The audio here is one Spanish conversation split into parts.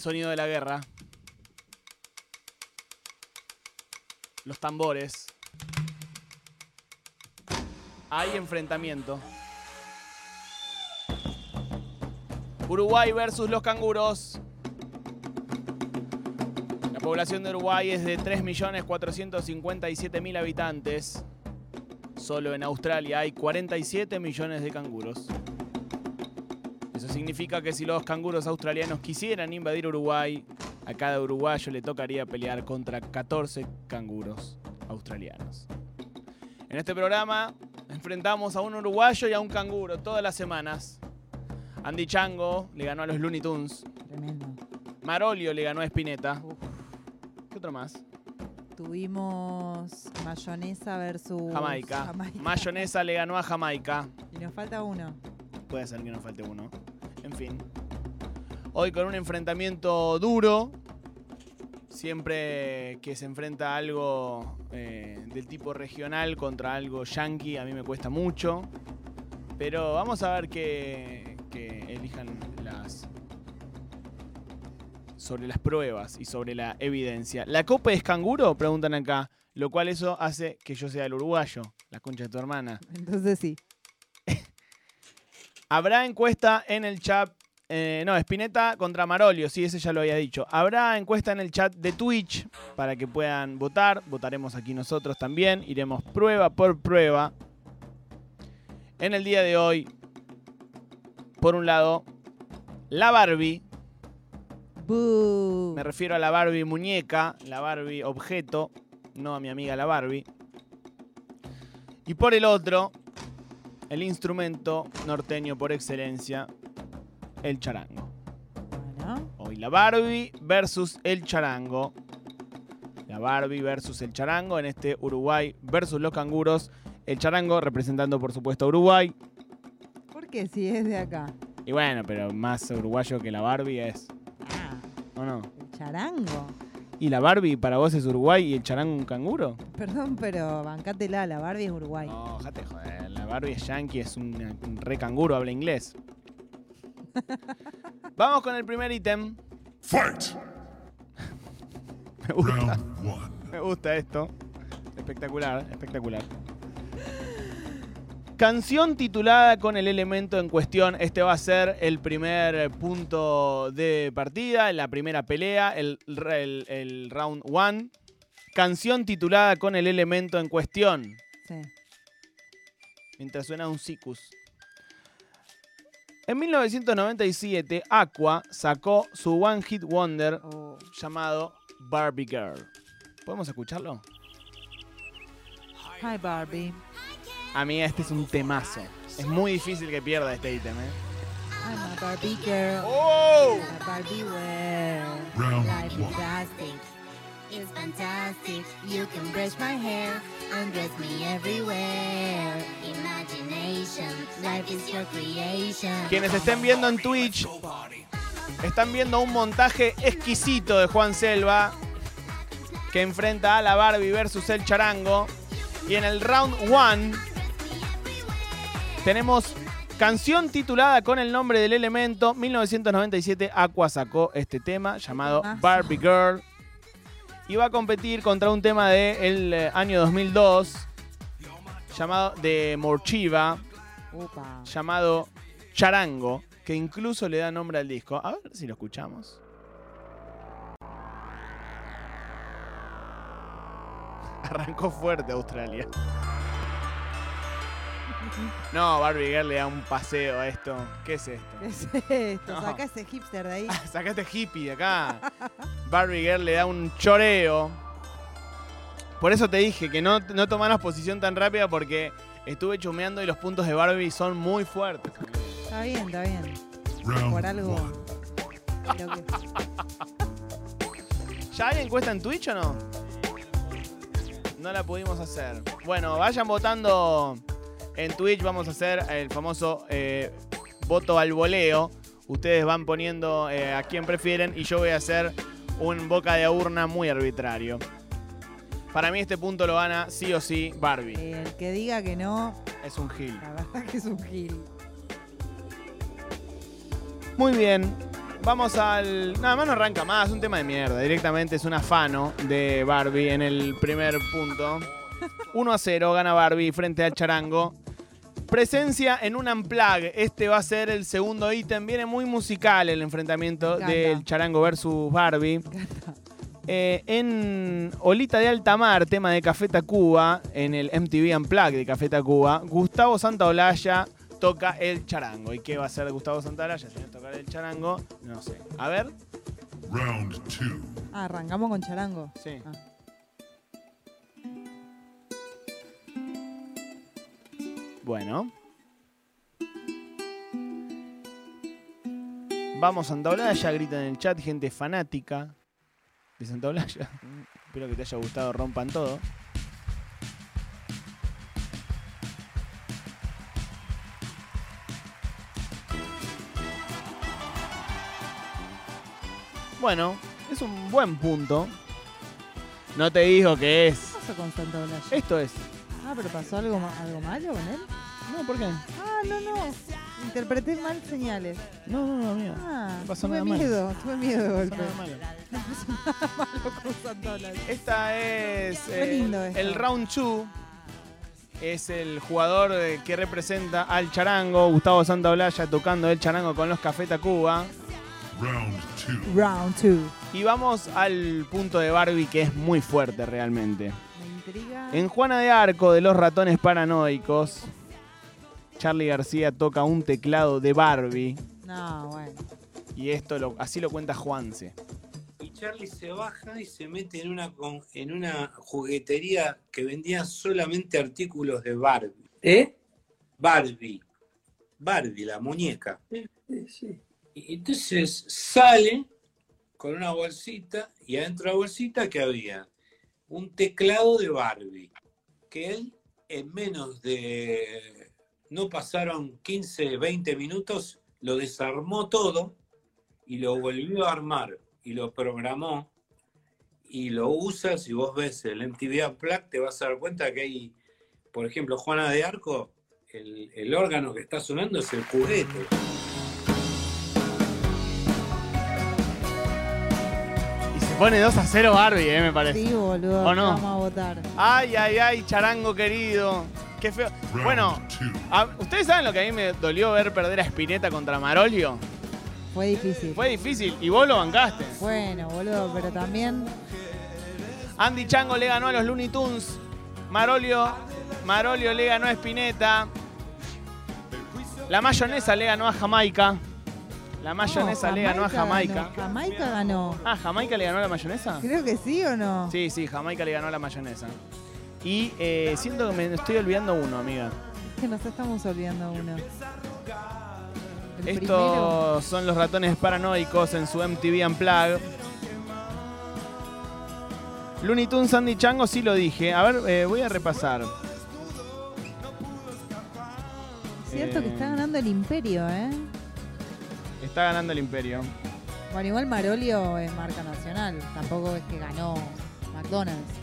Sonido de la guerra. Los tambores. Hay enfrentamiento. Uruguay versus los canguros. La población de Uruguay es de 3.457.000 habitantes. Solo en Australia hay 47 millones de canguros. Eso significa que si los canguros australianos quisieran invadir Uruguay, a cada uruguayo le tocaría pelear contra 14 canguros australianos. En este programa enfrentamos a un uruguayo y a un canguro todas las semanas. Andy Chango le ganó a los Looney Tunes. Tremendo. Marolio le ganó a Spinetta. Uf. ¿Qué otro más? Tuvimos mayonesa versus Jamaica. Jamaica. Mayonesa le ganó a Jamaica. Y nos falta uno. Puede ser que nos falte uno. Hoy con un enfrentamiento duro. Siempre que se enfrenta algo eh, del tipo regional contra algo yankee, a mí me cuesta mucho. Pero vamos a ver que, que elijan las. sobre las pruebas y sobre la evidencia. ¿La copa es canguro? Preguntan acá. Lo cual eso hace que yo sea el uruguayo, la concha de tu hermana. Entonces sí. Habrá encuesta en el chat. eh, no, Spinetta contra Marolio, sí, ese ya lo había dicho. Habrá encuesta en el chat de Twitch para que puedan votar. Votaremos aquí nosotros también. Iremos prueba por prueba. En el día de hoy, por un lado, la Barbie. Boo. Me refiero a la Barbie muñeca, la Barbie objeto, no a mi amiga la Barbie. Y por el otro, el instrumento norteño por excelencia, el charango. Bueno, Hoy la Barbie versus el charango. La Barbie versus el charango en este Uruguay versus los canguros. El charango representando por supuesto a Uruguay. ¿por qué si es de acá? Y bueno, pero más uruguayo que la Barbie es. Ah, ¿O no? el charango. ¿Y la Barbie para vos es Uruguay y el charango un canguro? Perdón, pero bancátela, la Barbie es Uruguay. No, jate joder. La Barbie es yankee, es un, un re canguro, habla inglés. Vamos con el primer ítem. Fight! Me gusta, Round one. me gusta esto. Espectacular, espectacular. Canción titulada con el elemento en cuestión. Este va a ser el primer punto de partida, la primera pelea, el, el- el round one. Canción titulada con el elemento en cuestión. Sí. mientras suena un sicus. En 1997, Aqua sacó su One Hit Wonder Oh. llamado Barbie Girl. ¿Podemos escucharlo? Hi Barbie. A mí este es un temazo. Es muy difícil que pierda este ítem, ¿eh? I'm a Barbie girl. ¡Oh! A Barbie world. Round Life is one. fantastic. It's fantastic. You can brush my hair, undress me everywhere. Imagination, life is your creation. Quienes estén viendo en Twitch, están viendo un montaje exquisito de Juan Selva que enfrenta a la Barbie versus el charango. Y en el round one tenemos canción titulada con el nombre del elemento. 1997 Aqua sacó este tema llamado. Barbie Girl. Y va a competir contra un tema del eh, año 2002 llamado de Morchiva llamado Charango, que incluso le da nombre al disco. A ver si lo escuchamos. Arrancó fuerte Australia. No, Barbie Girl le da un paseo a esto. ¿Qué es esto? ¿Qué es esto? No. Saca ese hipster de ahí. Sacaste hippie de acá. Barbie Girl le da un choreo. Por eso te dije que no, no tomaras posición tan rápida porque estuve chumeando y los puntos de Barbie son muy fuertes. Está bien, está bien. Round Por algo. que- ¿Ya hay encuesta en Twitch o no? No la pudimos hacer. Bueno, vayan votando en Twitch. Vamos a hacer el famoso eh, voto al voleo. Ustedes van poniendo eh, a quién prefieren y yo voy a hacer un boca de urna muy arbitrario. Para mí este punto lo gana sí o sí Barbie. eh, el que diga que no, Es un gil. la verdad que es un gil. Muy bien. vamos al. Nada más no arranca más, un tema de mierda. Directamente es un afano de Barbie en el primer punto. 1 a 0 gana Barbie frente al charango. Presencia en un unplug. Este va a ser el segundo ítem. Viene muy musical el enfrentamiento del charango versus Barbie. Eh, en Olita de Alta Mar, tema de Café Tacuba, en el MTV Unplugged de Café Tacuba, Gustavo Santaolalla toca el charango. ¿Y qué va a hacer Gustavo Santaolalla? Si no tocar el charango, no sé. A ver, Round two. Ah, arrancamos con charango. sí. Ah. Bueno. Vamos Santaolalla, grita en el chat, gente fanática de Santaolalla. Espero que te haya gustado, rompan todo. Bueno, es un buen punto. No te digo que es. ¿Qué pasó con Santa Olalla? Esto es. Ah, pero pasó algo, ma- algo malo con él. No, ¿por qué? Ah, no, no. Interpreté mal señales. No, no, no, amigo. Ah, No pasó tuve nada malo. miedo, tuve miedo de No pasó nada malo. No pasó nada malo con Santa Olalla. Esta es eh, lindo esto. el round 2. Es el jugador eh, que representa al charango, Gustavo Santaolalla tocando el charango con los Café Tacuba. Round two. Round 2. Y vamos al punto de Barbie que es muy fuerte realmente. Me intriga. En Juana de Arco de los ratones paranoicos, Charlie García toca un teclado de Barbie. No, bueno. Y esto lo- así lo cuenta Juanse. Y Charlie se baja y se mete en una, con- en una juguetería que vendía solamente artículos de Barbie. ¿Eh? Barbie. Barbie, la muñeca. Y entonces sale con una bolsita y adentro de la bolsita que había un teclado de Barbie. Que él en menos de... No pasaron 15, 20 minutos, lo desarmó todo y lo volvió a armar y lo programó y lo usa, si vos ves el MTV Unplugged, te vas a dar cuenta que hay, por ejemplo, Juana de Arco, el, el órgano que está sonando es el juguete. Y se pone 2 a 0 Barbie, eh, me parece. Sí, boludo. ¿O no? Vamos a votar. Ay, ay, ay, charango querido. Qué feo. Bueno, a- ¿ustedes saben lo que a mí me dolió ver perder a Spinetta contra Marolio? Fue difícil. Fue difícil y vos lo bancaste. Bueno, boludo, pero también. Andy Chango le ganó a los Looney Tunes. Marolio, Marolio le ganó a Spinetta. La mayonesa le ganó a Jamaica. La mayonesa No, le ganó a Jamaica. ganó. Jamaica ganó. Ah, ¿Jamaica le ganó a la mayonesa? Creo que sí o no. Sí, sí, Jamaica le ganó a la mayonesa. Y eh, siento que me estoy olvidando uno, amiga. Es que nos estamos olvidando uno. El primero. Estos son los ratones paranoicos en su MTV Unplugged. Looney Tunes Andy Chango sí lo dije. A ver, eh, voy a repasar. Cierto que eh, está ganando el Imperio, ¿eh? Está ganando el imperio. Bueno, igual Marolio es marca nacional. Tampoco es que ganó McDonald's.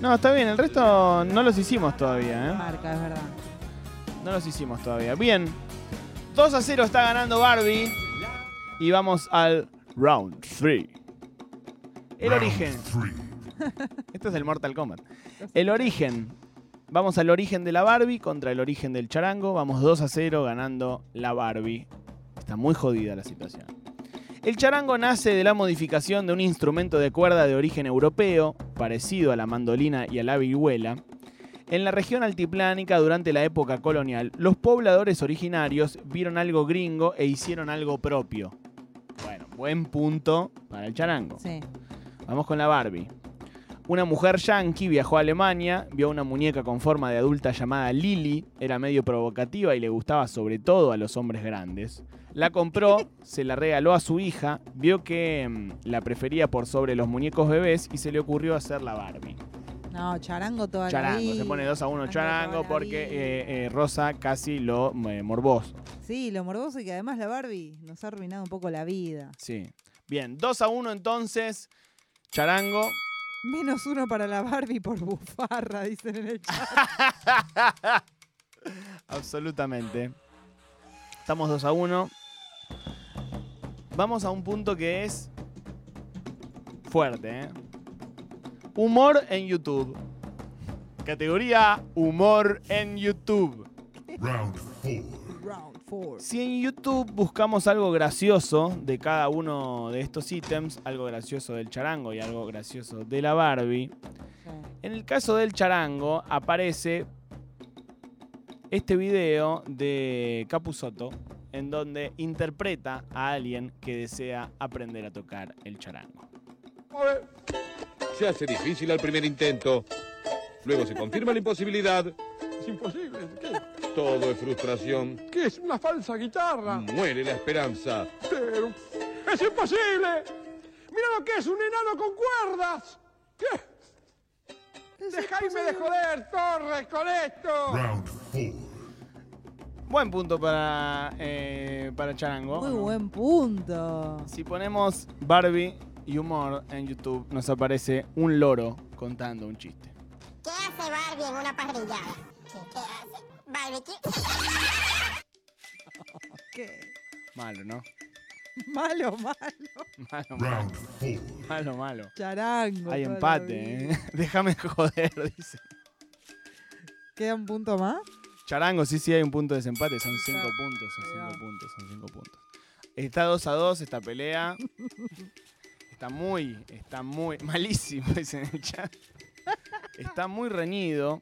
No, está bien, el resto no los hicimos todavía, ¿eh? Marca, es verdad. No los hicimos todavía. Bien. 2 a 0 está ganando Barbie. Y vamos al round 3. El Round origen. three. Esto es del Mortal Kombat. El origen. Vamos al origen de la Barbie contra el origen del charango. Vamos 2 a 0 ganando la Barbie. Está muy jodida la situación. El charango nace de la modificación de un instrumento de cuerda de origen europeo, parecido a la mandolina y a la vihuela. En la región altiplánica durante la época colonial, los pobladores originarios vieron algo gringo e hicieron algo propio. Bueno, buen punto para el charango. Sí. Vamos con la Barbie. Una mujer yankee viajó a Alemania, vio una muñeca con forma de adulta llamada Lily, era medio provocativa y le gustaba sobre todo a los hombres grandes. La compró, se la regaló a su hija, vio que mm, la prefería por sobre los muñecos bebés y se le ocurrió hacer la Barbie. No, charango toda la Charango, vida. se pone 2 a 1 Charango porque eh, eh, Rosa casi lo eh, morboso. Sí, lo morboso y que además la Barbie nos ha arruinado un poco la vida. Sí. Bien, 2 a 1 entonces, charango. Menos uno para la Barbie por bufarra, dicen en el chat. Absolutamente. Estamos 2 a 1. vamos a un punto que es fuerte, ¿eh? Humor en YouTube. Categoría humor en YouTube. Round four. Round four. Si en YouTube buscamos algo gracioso de cada uno de estos ítems, algo gracioso del charango y algo gracioso de la Barbie, en el caso del charango aparece este video de Capusotto en donde interpreta a alguien que desea aprender a tocar el charango. Se hace difícil al primer intento. Luego se confirma la imposibilidad. Es imposible. ¿Qué? Todo es frustración. ¿Qué es una falsa guitarra? Muere la esperanza. Pero es imposible. Mira lo que es un enano con cuerdas. ¿Qué? Dejadme de joder, Torres, con esto. Round four. Buen punto para, eh, para charango. Muy buen punto. Si ponemos Barbie y humor en YouTube, nos aparece un loro contando un chiste. ¿Qué hace Barbie en una parrillada? ¿Qué hace? Barbecue. ¿Qué? Malo, ¿no? Malo, malo. Malo, malo, malo, malo. Charango. Hay empate. ¿eh? Déjame joder, dice. ¿Queda un punto más? Charango, sí, sí, hay un punto de desempate. Son cinco puntos, son cinco puntos, son cinco puntos. Está 2 a 2 esta pelea. Está muy, está muy, malísimo, dice en el chat. Está muy reñido.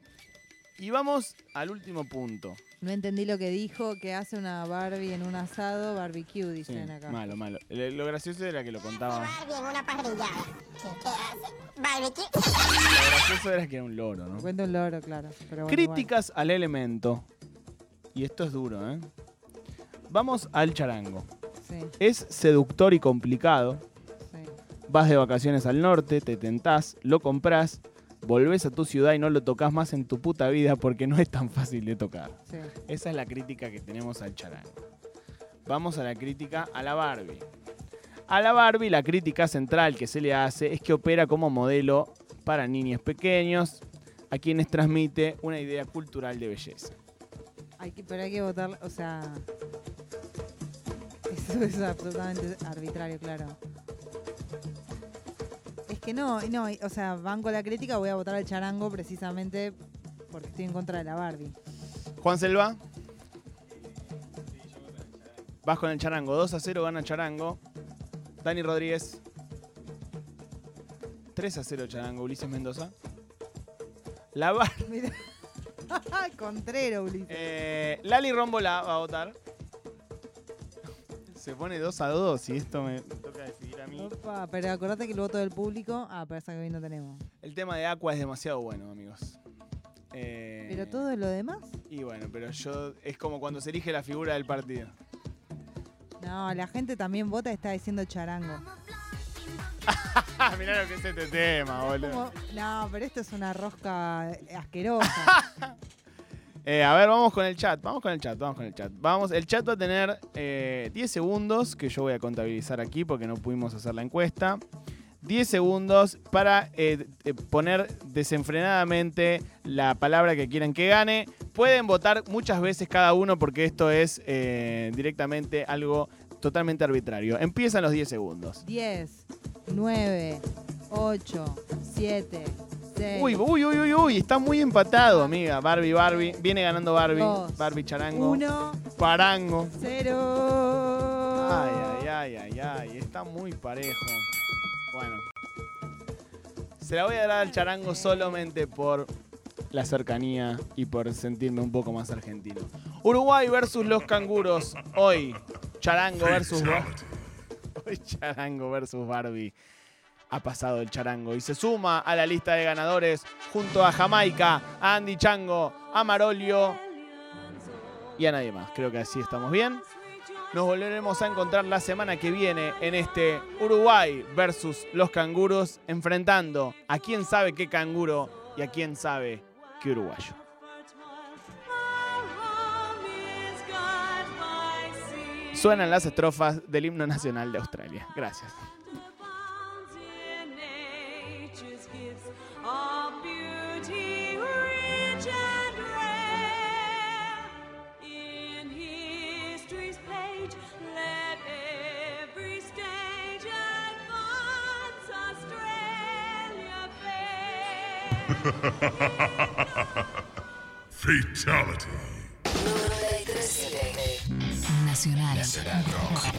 Y vamos al último punto. No entendí lo que dijo, que hace una Barbie en un asado, barbecue, Sí, dicen acá. malo, malo. Lo lo gracioso era que lo contaba. Barbie en una parrillada. ¿Qué hace? Barbecue. Lo gracioso era que era un loro, ¿no? Cuenta un loro, claro. Pero bueno, Críticas al elemento. Y esto es duro, ¿eh? Vamos al charango. igual. Sí, Es seductor y complicado. sí. Vas de vacaciones al norte, te tentás, lo compras, volvés a tu ciudad y no lo tocas más en tu puta vida porque no es tan fácil de tocar. sí. Esa es la crítica que tenemos al charango. Vamos a la crítica a la Barbie. A la Barbie la crítica central que se le hace es que opera como modelo para niños pequeños a quienes transmite una idea cultural de belleza. Hay que, pero hay que votar, o sea... Eso es absolutamente arbitrario, claro. Es que no, no, o sea, banco la crítica, voy a votar al charango precisamente porque estoy en contra de la Barbie. Juan Selva. Vas con el charango. 2 a 0 gana charango. Dani Rodríguez. 3 a 0 charango. Ulises Mendoza. La Bar- Mira. Contrero, Ulises. eh, Lali Rómbola va a votar. Se pone 2 a 2 y esto me Opa, pero acordate que el voto del público. Ah, parece que hoy no tenemos. El tema de Aqua es demasiado bueno, amigos. Eh, Pero todo lo demás. Y bueno, pero yo. Es como cuando se elige la figura del partido. No, la gente también vota y está diciendo charango. Mirá lo que es este tema, boludo. Como- No, pero esto es una rosca asquerosa. Eh, a ver, vamos con el chat, vamos con el chat, vamos con el chat. Vamos, el chat va a tener eh, 10 segundos que yo voy a contabilizar aquí porque no pudimos hacer la encuesta. 10 segundos para eh, eh, poner desenfrenadamente la palabra que quieran que gane. Pueden votar muchas veces cada uno porque esto es directamente algo totalmente arbitrario. Empiezan los 10 segundos. 10, 9, 8, 7, 6. Uy, uy, uy, uy, uy, está muy empatado, amiga. Barbie, Barbie. Viene ganando Barbie. Dos. Barbie Charango. 1, Parango. 0. Ay, ay, ay, ay, ay. Está muy parejo. Bueno. Se la voy a dar al charango solamente por la cercanía y por sentirme un poco más argentino. Uruguay versus los canguros. Hoy, charango versus Hoy, charango versus Barbie. Ha pasado el charango y se suma a la lista de ganadores junto a Jamaica, a Andy Chango, a Marolio y a nadie más. Creo que así estamos bien. Nos volveremos a encontrar la semana que viene en este Uruguay versus los canguros, enfrentando a quién sabe qué canguro y a quién sabe qué uruguayo. Suenan las estrofas del himno nacional de Australia. Gracias. nature's gifts of beauty rich and rare. In history's page, let every stage advance Australia fair. Fatality. Nacional. Nacional Rock.